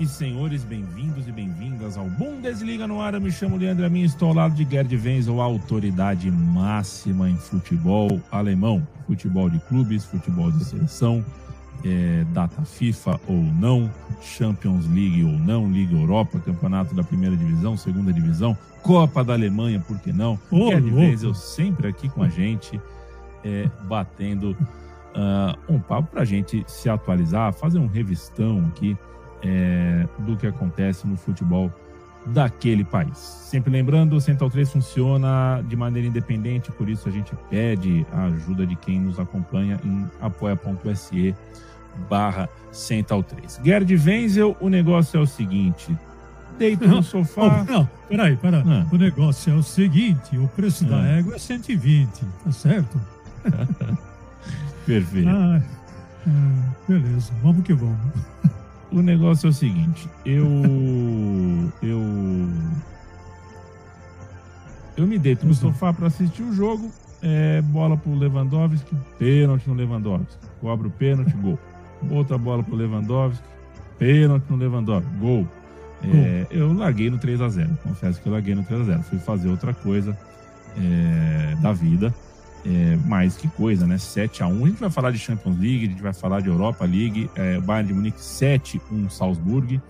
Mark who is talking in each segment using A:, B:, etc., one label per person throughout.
A: E senhores, bem-vindos e bem-vindas ao Bundesliga no ar. Eu me chamo Leandro Amin, estou ao lado de Gerd Wenzel, a autoridade máxima em futebol alemão. Futebol de clubes, futebol de seleção, é, data FIFA ou não, Champions League ou não, Liga Europa, campeonato da primeira divisão, segunda divisão, Copa da Alemanha, por que não?
B: Ô,
A: Gerd
B: louco.
A: Wenzel sempre aqui com a gente, é, batendo ah, um papo para a gente se atualizar, fazer um revistão aqui é, do que acontece no futebol daquele país. Sempre lembrando, o Central 3 funciona de maneira independente, por isso a gente pede a ajuda de quem nos acompanha em apoia.se barra Central 3. Gerd Wenzel, o negócio é o seguinte, deito no sofá...
B: Oh, não, peraí, peraí.
A: Ah.
B: O negócio é o seguinte: o preço da
A: Ah.
B: égua é 120, tá certo?
A: Perfeito.
B: Ah, ah, beleza, vamos que vamos.
A: O negócio é o seguinte, eu. Eu. Eu me deito no sofá para assistir o jogo, é, bola pro Lewandowski, pênalti no Lewandowski. Cobra o pênalti, gol. Outra bola pro Lewandowski, pênalti no Lewandowski, gol. É, eu larguei no 3 a 0 confesso que eu larguei no 3 a 0 Fui fazer outra coisa é, da vida. É, mais que coisa, né? 7 a 1 A gente vai falar de Champions League, a gente vai falar de Europa League, é, Bayern de Munique 7-1 Salzburg.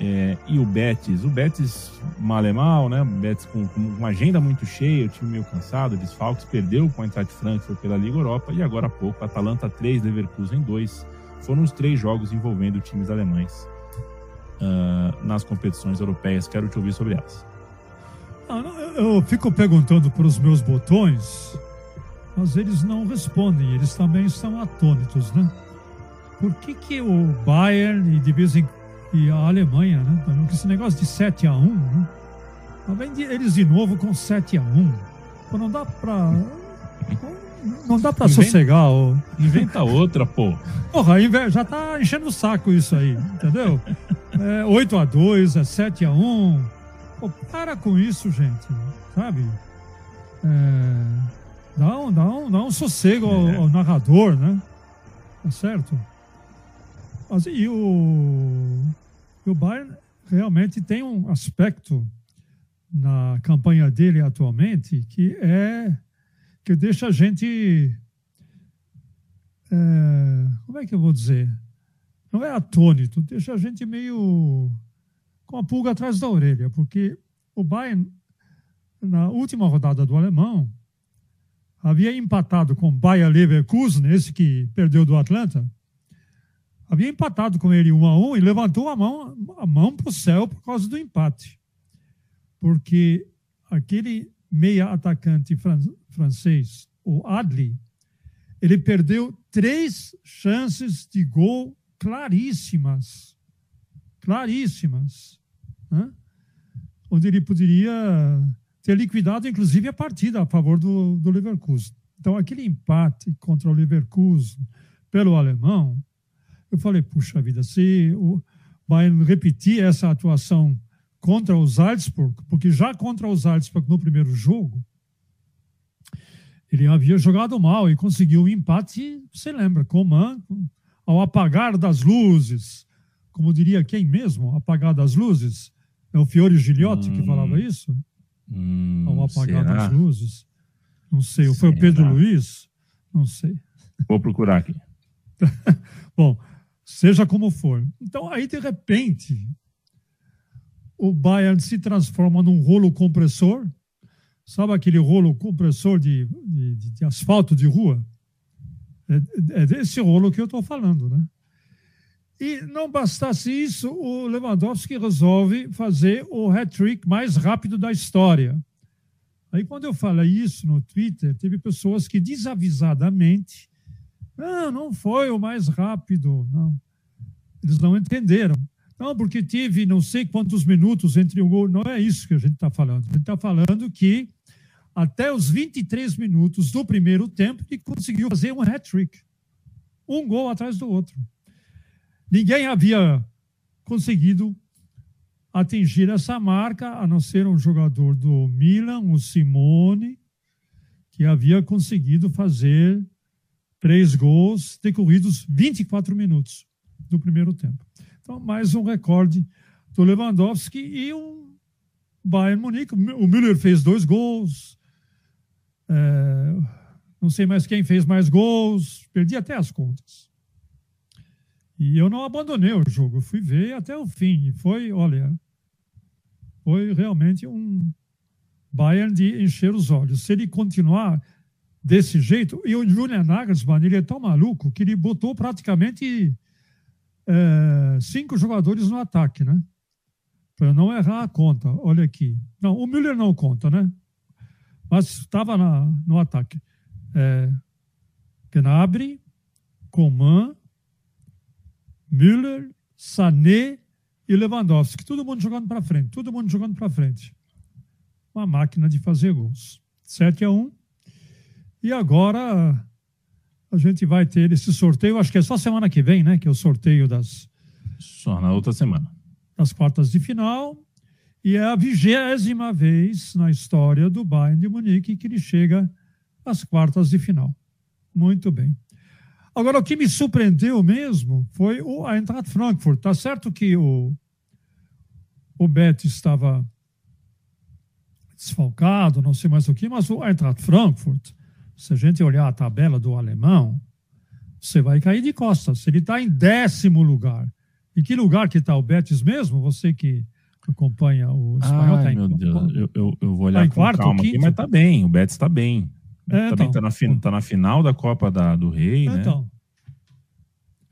A: É, e o Betis, o Betis mal é mal, né? O Betis com, com uma agenda muito cheia, o time meio cansado, desfalques, perdeu com a Eintracht Frankfurt pela Liga Europa e agora há pouco, Atalanta 3, Leverkusen 2. Foram os três jogos envolvendo times alemães ah, nas competições europeias. Quero te ouvir sobre elas.
B: Ah, eu fico perguntando para os meus botões, mas eles não respondem, eles também estão atônitos, né? Por que, que o Bayern e de vez em e a Alemanha, né? Porque esse negócio de 7 a 1 né? Lá vem de- eles de novo com 7 a 1 Pô, não dá pra. Não dá pra
A: Inventa-
B: sossegar. Ó.
A: Inventa outra, pô.
B: Porra, já tá enchendo o saco isso aí, entendeu? É 8 a 2 é 7 a 1 Pô, para com isso, gente, sabe? É, dá, um, dá, um, dá um sossego ao,
A: É.
B: ao narrador, né? Tá certo? Mas, e o, o Bayern realmente tem um aspecto na campanha dele atualmente que é que deixa a gente é, como é que eu vou dizer? Não é atônito, deixa a gente meio com a pulga atrás da orelha, porque o Bayern, na última rodada do alemão, havia empatado com Bayer Leverkusen, esse que perdeu do Atlanta, havia empatado com ele um a um e levantou a mão a mão para o céu por causa do empate, porque aquele meia atacante fran- francês, o Adli, ele perdeu três chances de gol claríssimas, claríssimas, né? onde ele poderia ter liquidado, inclusive, a partida a favor do, do Leverkusen. Então, aquele empate contra o Leverkusen pelo alemão, eu falei, puxa vida, se o Bayern repetir essa atuação contra o Salzburg, porque já contra o Salzburg no primeiro jogo, ele havia jogado mal e conseguiu o empate, você lembra, Coman, ao apagar das luzes, como diria quem mesmo, apagar das luzes? É o Fiore Giliotti que
A: Hum,
B: falava isso?
A: Hum,
B: Ao apagar
A: será?
B: das luzes? Não sei, ou foi o Pedro
A: Será?
B: Luiz? Não sei.
A: Vou procurar aqui.
B: Bom, seja como for. Então, aí, de repente, o Bayern se transforma num rolo compressor. Sabe aquele rolo compressor de, de, de- de asfalto de rua? É, é desse rolo que eu estou falando, né? E não bastasse isso, o Lewandowski resolve fazer o hat-trick mais rápido da história. Aí, quando eu falei isso no Twitter, teve pessoas que desavisadamente não, não foi o mais rápido, não. Eles não entenderam. Não, porque teve não sei quantos minutos entre o gol. Não é isso que a gente está falando. A gente está falando que até os 23 minutos do primeiro tempo ele conseguiu fazer um hat-trick. Um gol atrás do outro. Ninguém havia conseguido atingir essa marca, a não ser um jogador do Milan, o Simone, que havia conseguido fazer três gols decorridos 24 minutos do primeiro tempo. Então, mais um recorde do Lewandowski e o Bayern Munique. O Müller fez dois gols. É, não sei mais quem fez mais gols. Perdi até as contas. E eu não abandonei o jogo. Fui ver até o fim. E foi, olha, foi realmente um Bayern de encher os olhos. Se ele continuar desse jeito, e o Julian Nagelsmann, ele é tão maluco que ele botou praticamente é, cinco jogadores no ataque, né? Para não errar a conta. Olha aqui. Não, o Müller não conta, né? Mas estava no ataque. É, Gnabry, Coman, Müller, Sané e Lewandowski. Todo mundo jogando para frente. Todo mundo jogando para frente. Uma máquina de fazer gols. 7 a 1. E agora a gente vai ter esse sorteio, acho que é só semana que vem, né? Que é o sorteio das.
A: Só na outra semana.
B: Das quartas de final. E é a vigésima vez na história do Bayern de Munique que ele chega às quartas de final. Muito bem. Agora, o que me surpreendeu mesmo foi o Eintracht Frankfurt. Tá certo que o, o Betis estava desfalcado, não sei mais o que, mas o Eintracht Frankfurt se a gente olhar a tabela do alemão, você vai cair de costas. Ele está em décimo lugar. Em que lugar que está o Betis mesmo? Você que acompanha o espanhol.
A: Ai, tá meu Deus, eu, eu, eu, vou olhar tá em quarto, calma aqui, mas está bem. O Betis está bem. É, também está então, na, tá na final da Copa da, do Rei, né?
B: então, né?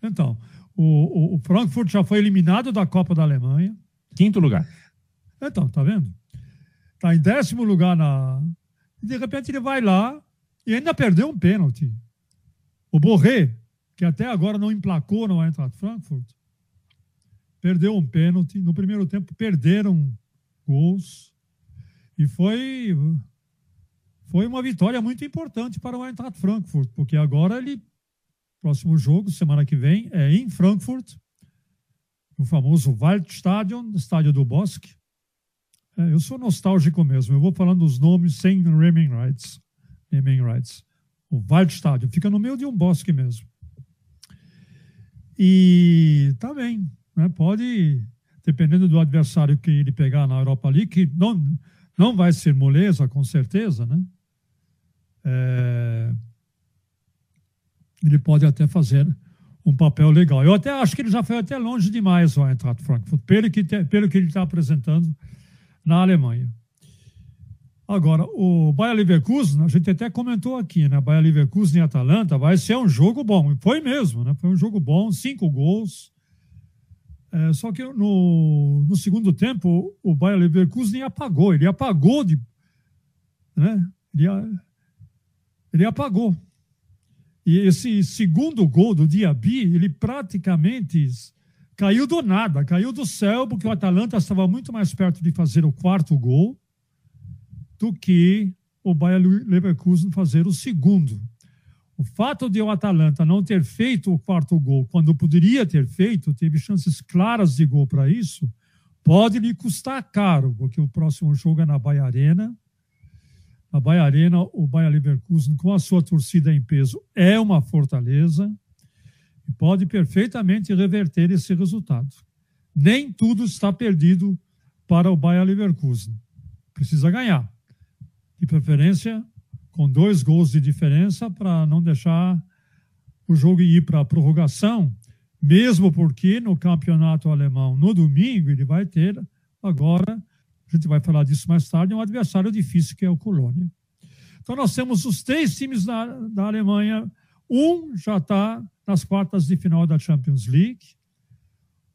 B: Então, o, o, Frankfurt já foi eliminado da Copa da Alemanha.
A: Quinto lugar.
B: Então, tá vendo? Está em décimo lugar na. De repente ele vai lá, e ainda perdeu um pênalti. O Borré, que até agora não emplacou no Eintracht Frankfurt, perdeu um pênalti. No primeiro tempo perderam gols. E foi, foi uma vitória muito importante para o Eintracht Frankfurt, porque agora ele, próximo jogo, semana que vem, é em Frankfurt, no famoso Waldstadion, estádio do Bosque. É, eu sou nostálgico mesmo, eu vou falando os nomes sem naming rights naming rights. O Waldstadion fica no meio de um bosque mesmo. E tá bem, né? pode, dependendo do adversário que ele pegar na Europa League, que não, não vai ser moleza, com certeza, né? É, ele pode até fazer um papel legal. Eu até acho que ele já foi até longe demais o Eintracht Frankfurt, pelo que, pelo que ele está apresentando na Alemanha. Agora, o Bayer Leverkusen, a gente até comentou aqui, né? Bayer Leverkusen e Atalanta vai ser um jogo bom. E foi mesmo, né? Foi um jogo bom, cinco gols. É, só que no, no segundo tempo, o Bayer Leverkusen apagou. Ele apagou de. Né? Ele, ele apagou. E esse segundo gol do Diaby, ele praticamente caiu do nada, caiu do céu, porque o Atalanta estava muito mais perto de fazer o quarto gol do que o Bayer Leverkusen fazer o segundo. O fato de o Atalanta não ter feito o quarto gol quando poderia ter feito, teve chances claras de gol para isso, pode lhe custar caro, porque o próximo jogo é na Bahia Arena. Na Bahia Arena, o Bayer Leverkusen, com a sua torcida em peso, é uma fortaleza e pode perfeitamente reverter esse resultado. Nem tudo está perdido para o Bayer Leverkusen. Precisa ganhar de preferência com dois gols de diferença para não deixar o jogo ir para a prorrogação, mesmo porque no campeonato alemão, no domingo, ele vai ter agora, a gente vai falar disso mais tarde, um adversário difícil que é o Colônia. Então nós temos os três times da, da Alemanha, um já está nas quartas de final da Champions League,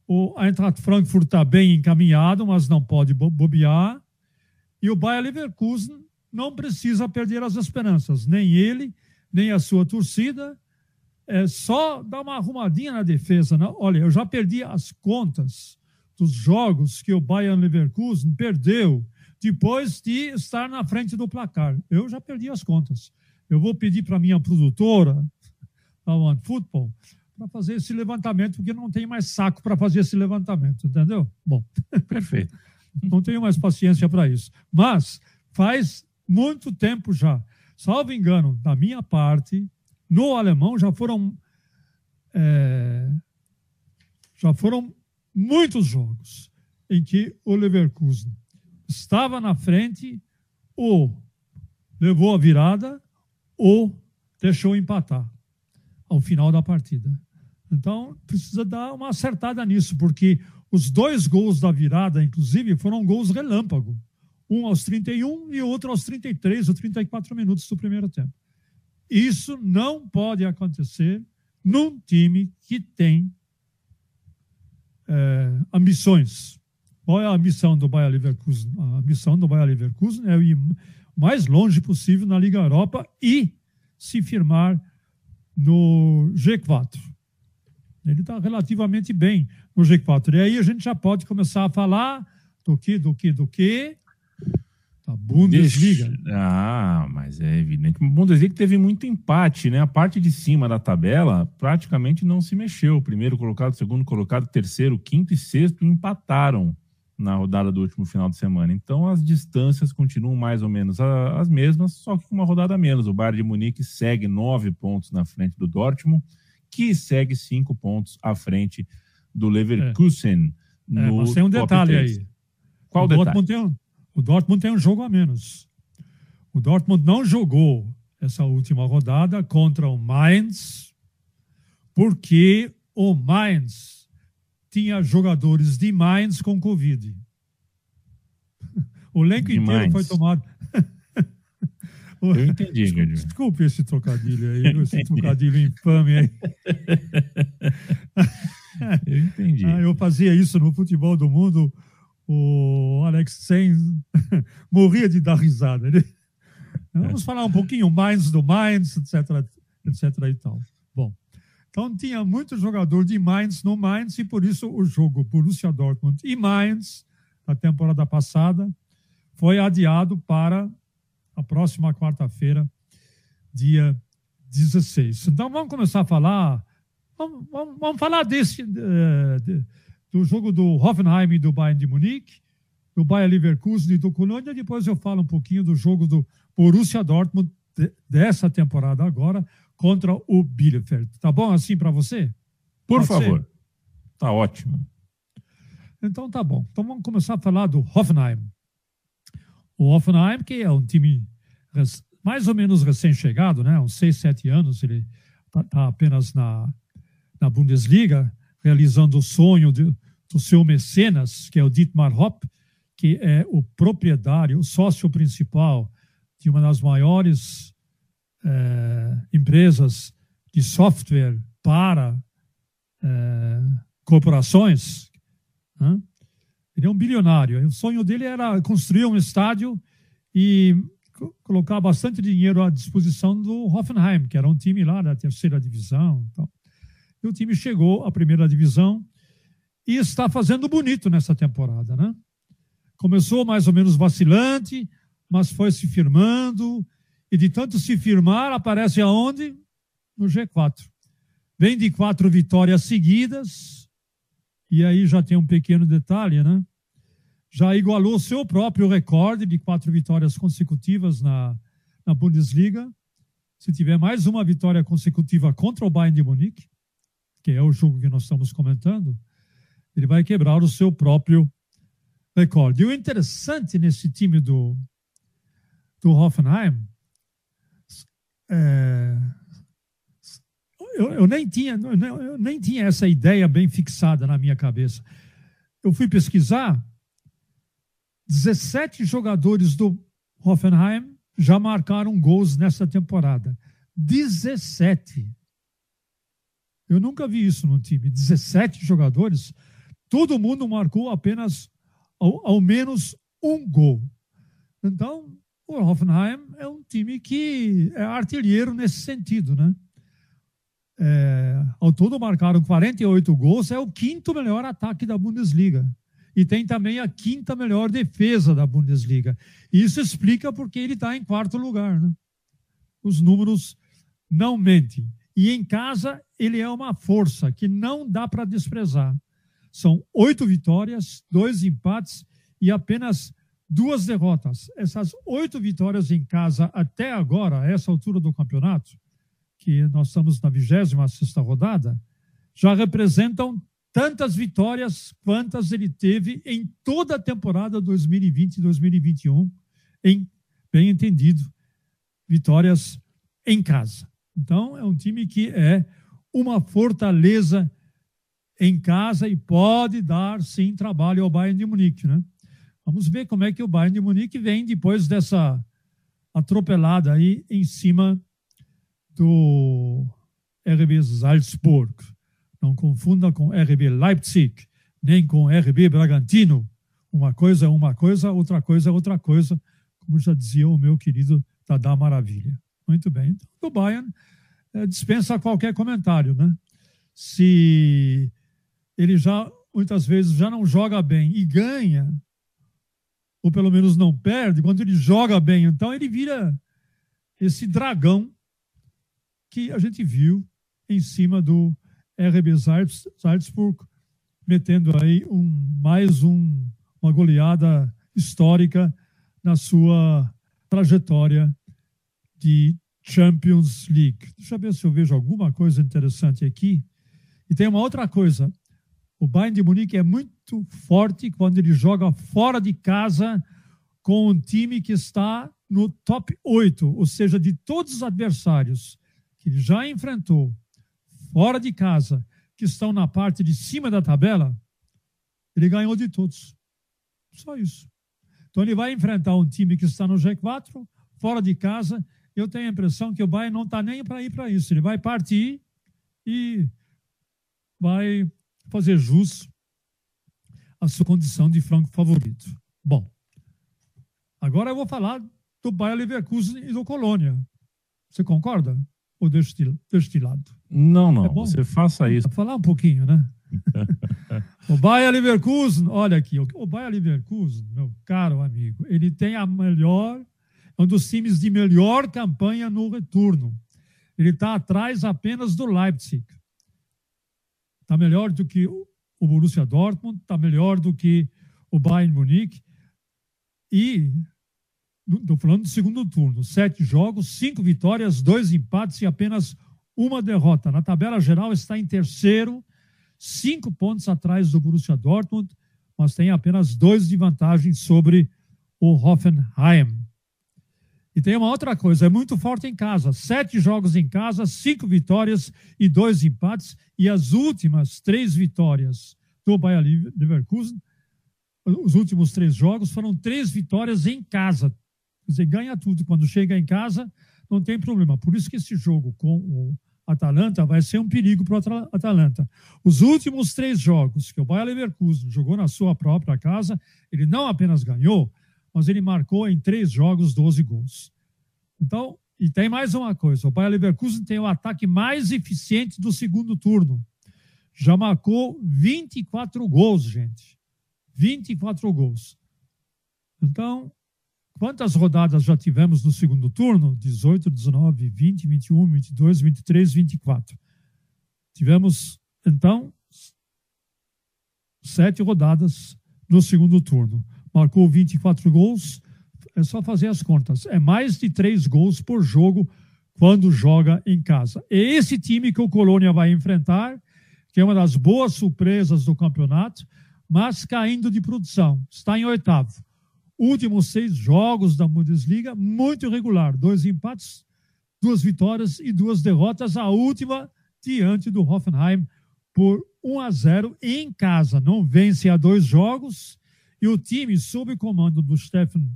B: o Eintracht Frankfurt está bem encaminhado, mas não pode bobear, e o Bayer Leverkusen não precisa perder as esperanças, nem ele, nem a sua torcida. É só dar uma arrumadinha na defesa. Né? Olha, eu já perdi as contas dos jogos que o Bayern Leverkusen perdeu depois de estar na frente do placar. Eu já perdi as contas. Eu vou pedir para minha produtora, a One Football, para fazer esse levantamento, porque não tem mais saco para fazer esse levantamento, entendeu? Bom,
A: perfeito.
B: Não tenho mais paciência para isso. Mas faz muito tempo já, salvo engano, da minha parte, no alemão já foram é, já foram muitos jogos em que o Leverkusen estava na frente ou levou a virada ou deixou empatar ao final da partida. Então, precisa dar uma acertada nisso, porque os dois gols da virada, inclusive, foram gols relâmpago. Um aos 31 e outro aos 33 ou 34 minutos do primeiro tempo. Isso não pode acontecer num time que tem é, ambições. Qual é a missão do Bayer Leverkusen? A missão do Bayer Leverkusen é ir mais longe possível na Liga Europa e se firmar no G4. Ele está relativamente bem no G4. E aí a gente já pode começar a falar do que, do que, do que? A Bundesliga.
A: Deixa... Ah, mas é evidente. A Bundesliga teve muito empate, né? A parte de cima da tabela praticamente não se mexeu. Primeiro colocado, segundo colocado, terceiro, quinto e sexto empataram na rodada do último final de semana. Então as distâncias continuam mais ou menos as mesmas, só que com uma rodada a menos. O Bayern de Munique segue nove pontos na frente do Dortmund, que segue cinco pontos à frente do Leverkusen.
B: É. É, mas tem um detalhe 3. aí.
A: Qual o detalhe? Dortmund
B: tem, um, o Dortmund tem um jogo a menos. O Dortmund não jogou essa última rodada contra o Mainz, porque o Mainz tinha jogadores de Mainz com Covid. O elenco inteiro Mainz. foi tomado.
A: Eu entendi,
B: Desculpe, desculpe esse trocadilho aí, esse trocadilho infame aí.
A: Eu entendi. Ah,
B: eu fazia isso no futebol do mundo. O Alex Sen morria de dar risada. Vamos falar um pouquinho mais do Mainz, etc, etc e tal. Bom, então tinha muito jogador de Mainz no Mainz e por isso o jogo Borussia Dortmund e Mainz da temporada passada foi adiado para a próxima quarta-feira, dia 16. Então vamos começar a falar, vamos, vamos, vamos falar desse uh, de, do jogo do Hoffenheim e do Bayern de Munique, do Bayern Leverkusen e do Colônia. Depois eu falo um pouquinho do jogo do Borussia Dortmund de, dessa temporada agora contra o Bielefeld. Tá bom assim para você?
A: Por Pode favor. Ser? Tá ótimo.
B: Então tá bom. Então vamos começar a falar do Hoffenheim. O Hoffenheim, que é um time mais ou menos recém-chegado, né? uns seis, sete anos, ele está tá apenas na, na Bundesliga, realizando o sonho de, do seu mecenas, que é o Dietmar Hopp, que é o proprietário, o sócio principal de uma das maiores é, empresas de software para é, corporações. Né? Ele é um bilionário. O sonho dele era construir um estádio e colocar bastante dinheiro à disposição do Hoffenheim, que era um time lá da terceira divisão. Então. E o time chegou à primeira divisão e está fazendo bonito nessa temporada. Né? Começou mais ou menos vacilante, mas foi se firmando e de tanto se firmar, aparece aonde? No G4. Vem de quatro vitórias seguidas, e aí já tem um pequeno detalhe, né? Já igualou seu próprio recorde de quatro vitórias consecutivas na, na Bundesliga. Se tiver mais uma vitória consecutiva contra o Bayern de Munique, que é o jogo que nós estamos comentando, ele vai quebrar o seu próprio recorde. E o interessante nesse time do, do Hoffenheim é, eu, eu, nem tinha, eu nem tinha essa ideia bem fixada na minha cabeça. Eu fui pesquisar, 17 jogadores do Hoffenheim já marcaram gols nessa temporada. 17. Eu nunca vi isso no time. 17 jogadores, todo mundo marcou apenas ao, ao menos um gol. Então, o Hoffenheim é um time que é artilheiro nesse sentido, né? É, ao todo marcaram 48 gols, é o quinto melhor ataque da Bundesliga. e tem também a quinta melhor defesa da Bundesliga. Isso explica porque ele está em quarto lugar. Né? Os números não mentem. E em casa, ele é uma força que não dá para desprezar. São oito vitórias, dois empates e apenas duas derrotas. Essas oito vitórias em casa até agora, a essa altura do campeonato, que nós estamos na 26 rodada, já representam tantas vitórias quantas ele teve em toda a temporada 2020 e 2021, em, bem entendido, vitórias em casa. Então, é um time que é uma fortaleza em casa e pode dar, sim, trabalho ao Bayern de Munique, né? Vamos ver como é que o Bayern de Munique vem depois dessa atropelada aí em cima do RB Salzburg. Não confunda com RB Leipzig, nem com RB Bragantino. Uma coisa é uma coisa, outra coisa é outra coisa, como já dizia o meu querido Tadá Maravilha. Muito bem. Então, o Bayern dispensa qualquer comentário, né? Se ele já, muitas vezes, já não joga bem e ganha, ou pelo menos não perde, quando ele joga bem, então ele vira esse dragão que a gente viu em cima do RB Salzburg, metendo aí um, mais um, uma goleada histórica na sua trajetória de Champions League. Deixa eu ver se eu vejo alguma coisa interessante aqui. E tem uma outra coisa. O Bayern de Munique é muito forte quando ele joga fora de casa com um time que está no top 8, ou seja, de todos os adversários que ele já enfrentou fora de casa, que estão na parte de cima da tabela, ele ganhou de todos. Só isso. Então ele vai enfrentar um time que está no G4, fora de casa. Eu tenho a impressão que o Bayern não está nem para ir para isso. Ele vai partir e vai fazer jus à sua condição de franco favorito. Bom, agora eu vou falar do Bayern Leverkusen e do Colônia. Você concorda? ou destilado?
A: Não, não. É você faça isso.
B: Vou falar um pouquinho, né? o Bayer Leverkusen, olha aqui, o Bayer Leverkusen, meu caro amigo, ele tem a melhor, um dos times de melhor campanha no retorno. Ele está atrás apenas do Leipzig. Está melhor do que o Borussia Dortmund, está melhor do que o Bayern Munique. E Estou falando do segundo turno. Sete jogos, cinco vitórias, dois empates e apenas uma derrota. Na tabela geral está em terceiro, cinco pontos atrás do Borussia Dortmund, mas tem apenas dois de vantagem sobre o Hoffenheim. E tem uma outra coisa, é muito forte em casa. Sete jogos em casa, cinco vitórias e dois empates. E as últimas três vitórias do Bayer Leverkusen, os últimos três jogos, foram três vitórias em casa. Você ganha tudo. Quando chega em casa, não tem problema. Por isso que esse jogo com o Atalanta vai ser um perigo para o Atalanta. Os últimos três jogos que o Bayer Leverkusen jogou na sua própria casa, ele não apenas ganhou, mas ele marcou em três jogos 12 gols. Então, e tem mais uma coisa: o Bayer Leverkusen tem o ataque mais eficiente do segundo turno. Já marcou 24 gols, gente. 24 gols. Então, Quantas rodadas já tivemos no segundo turno? 18, 19, 20, 21, 22, 23, 24. Tivemos, então, sete rodadas no segundo turno. Marcou 24 gols. É só fazer as contas. É mais de três gols por jogo quando joga em casa. É esse time que o Colônia vai enfrentar, que é uma das boas surpresas do campeonato, mas caindo de produção. Está em oitavo últimos seis jogos da Bundesliga, muito irregular. Dois empates, duas vitórias e duas derrotas. A última diante do Hoffenheim por 1 a 0 em casa. Não vence há dois jogos. E o time, sob o comando do Steffen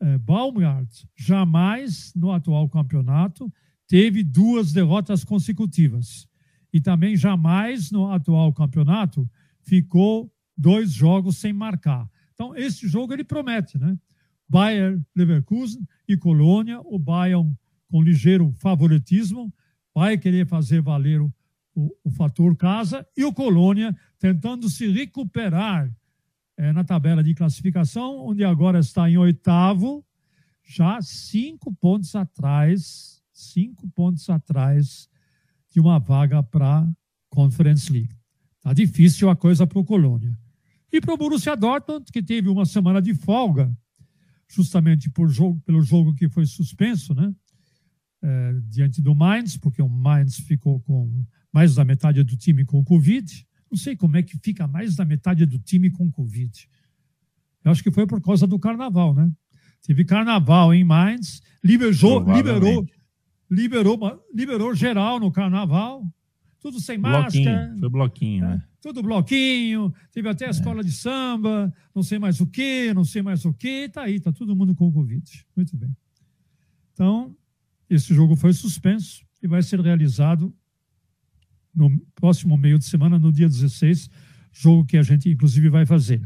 B: eh, Baumgart, jamais no atual campeonato teve duas derrotas consecutivas. E também jamais no atual campeonato ficou dois jogos sem marcar. Então, esse jogo ele promete, né? Bayern Leverkusen e Colônia, o Bayern com ligeiro favoritismo, vai querer fazer valer o, o fator casa, e o Colônia tentando se recuperar é, na tabela de classificação, onde agora está em oitavo, já cinco pontos atrás, cinco pontos atrás de uma vaga para Conference League. Tá difícil a coisa para o Colônia. E para o Borussia Dortmund, que teve uma semana de folga, justamente por jogo, pelo jogo que foi suspenso, né? É, diante do Mainz, porque o Mainz ficou com mais da metade do time com Covid. Não sei como é que fica mais da metade do time com Covid. Eu acho que foi por causa do carnaval, né? Teve carnaval em Mainz, liberou, liberou, liberou, liberou geral no carnaval, tudo sem
A: bloquinho,
B: máscara.
A: Foi bloquinho, né?
B: Tudo bloquinho, teve até a é. escola de samba, não sei mais o que, não sei mais o que, tá aí, tá todo mundo com Covid. Muito bem. Então, esse jogo foi suspenso e vai ser realizado no próximo meio de semana, no dia 16, jogo que a gente inclusive vai fazer.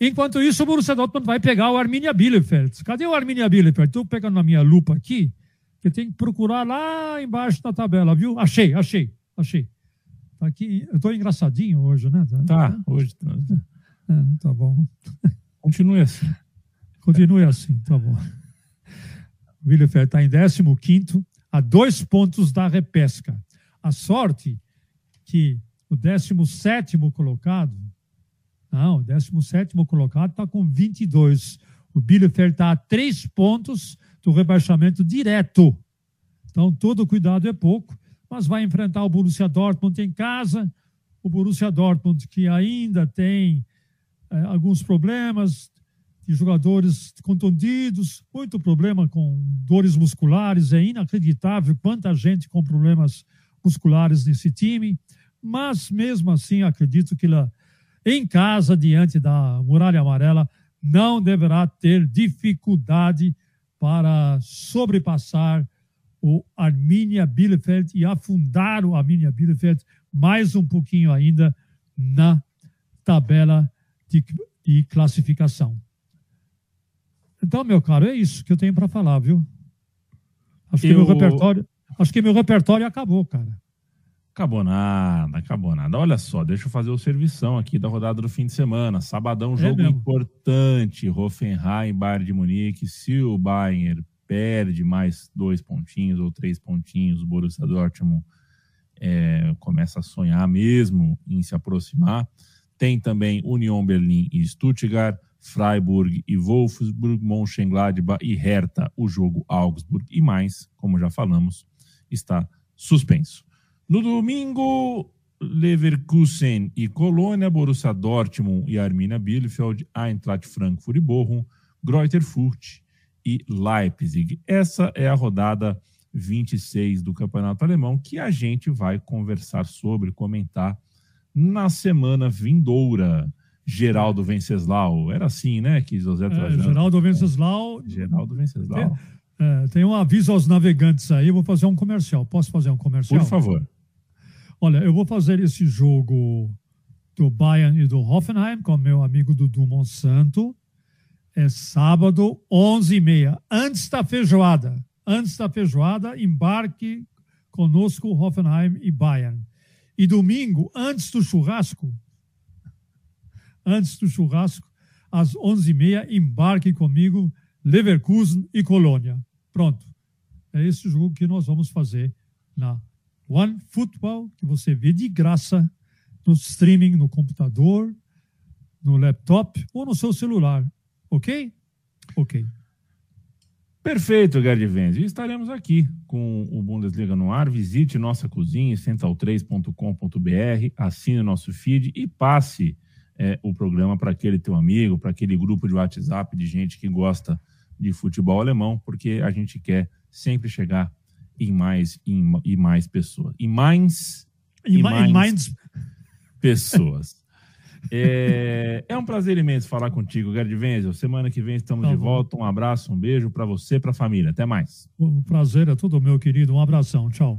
B: Enquanto isso, o Borussia Dortmund vai pegar o Arminia Bielefeld. Cadê o Arminia Bielefeld? Estou pegando na minha lupa aqui, que tem que procurar lá embaixo na tabela, viu? Achei, achei, achei. Tá aqui, eu estou engraçadinho hoje, né?
A: Tá, tá hoje. Tá.
B: É, tá bom.
A: Continue assim.
B: Continue assim, tá bom. O Bielefeld está em 15 a dois pontos da repesca. A sorte que o 17 colocado não, o 17 colocado está com 22. O Bielefeld está a três pontos do rebaixamento direto. Então, todo cuidado é pouco, mas vai enfrentar o Borussia Dortmund em casa. O Borussia Dortmund, que ainda tem é, alguns problemas de jogadores contundidos, muito problema com dores musculares. É inacreditável quanta gente com problemas musculares nesse time. Mas, mesmo assim, acredito que ela em casa, diante da Muralha Amarela, não deverá ter dificuldade para sobrepassar o Arminia Bielefeld e afundar o Arminia Bielefeld mais um pouquinho ainda na tabela de, de classificação. Então, meu caro, é isso que eu tenho para falar, viu? Acho eu... que meu repertório, acho que meu repertório acabou, cara.
A: Acabou nada, acabou nada. Olha só, deixa eu fazer o servição aqui da rodada do fim de semana. Sabadão, é jogo é importante. Hoffenheim, Bayern de Munique. Se o Bayern perde mais dois pontinhos ou três pontinhos, o Borussia Dortmund é, começa a sonhar mesmo em se aproximar. Tem também Union Berlim e Stuttgart, Freiburg e Wolfsburg, Mönchengladbach e Hertha, o jogo Augsburg e mais, como já falamos, está suspenso. No domingo, Leverkusen e Colônia, Borussia Dortmund e Arminia Bielefeld, Eintracht Frankfurt e Bochum, Greuther Fürth e Leipzig. Essa é a rodada 26 do Campeonato Alemão que a gente vai conversar sobre, comentar na semana vindoura. Geraldo Venceslau, era assim, né, que José é.
B: Geraldo Venceslau...
A: Geraldo Venceslau.
B: Tem, é, tem um aviso aos navegantes aí, vou fazer um comercial. Posso fazer um comercial?
A: Por favor.
B: Olha, eu vou fazer esse jogo do Bayern e do Hoffenheim com meu amigo Dudu Monsanto. É sábado, 11h30, antes da feijoada. Antes da feijoada, embarque conosco Hoffenheim e Bayern. E domingo, antes do churrasco, antes do churrasco, às 11h30, embarque comigo Leverkusen e Colônia. Pronto. É esse jogo que nós vamos fazer na One Football, que você vê de graça no streaming, no computador, no laptop ou no seu celular. Ok? Ok.
A: Perfeito, Gerd Venz. estaremos aqui com o Bundesliga no ar. Visite nossa cozinha, central3.com.br, assine nosso feed e passe é, o programa para aquele teu amigo, para aquele grupo de WhatsApp de gente que gosta de futebol alemão, porque a gente quer sempre chegar e mais e, mais pessoas. E mais
B: e, mais, mais
A: pessoas. é, é, um prazer imenso falar contigo, Gerd Wenzel. Semana que vem estamos tá de volta. Um abraço, um beijo para você, para a família. Até mais.
B: O prazer é todo meu, querido. Um abração. Tchau.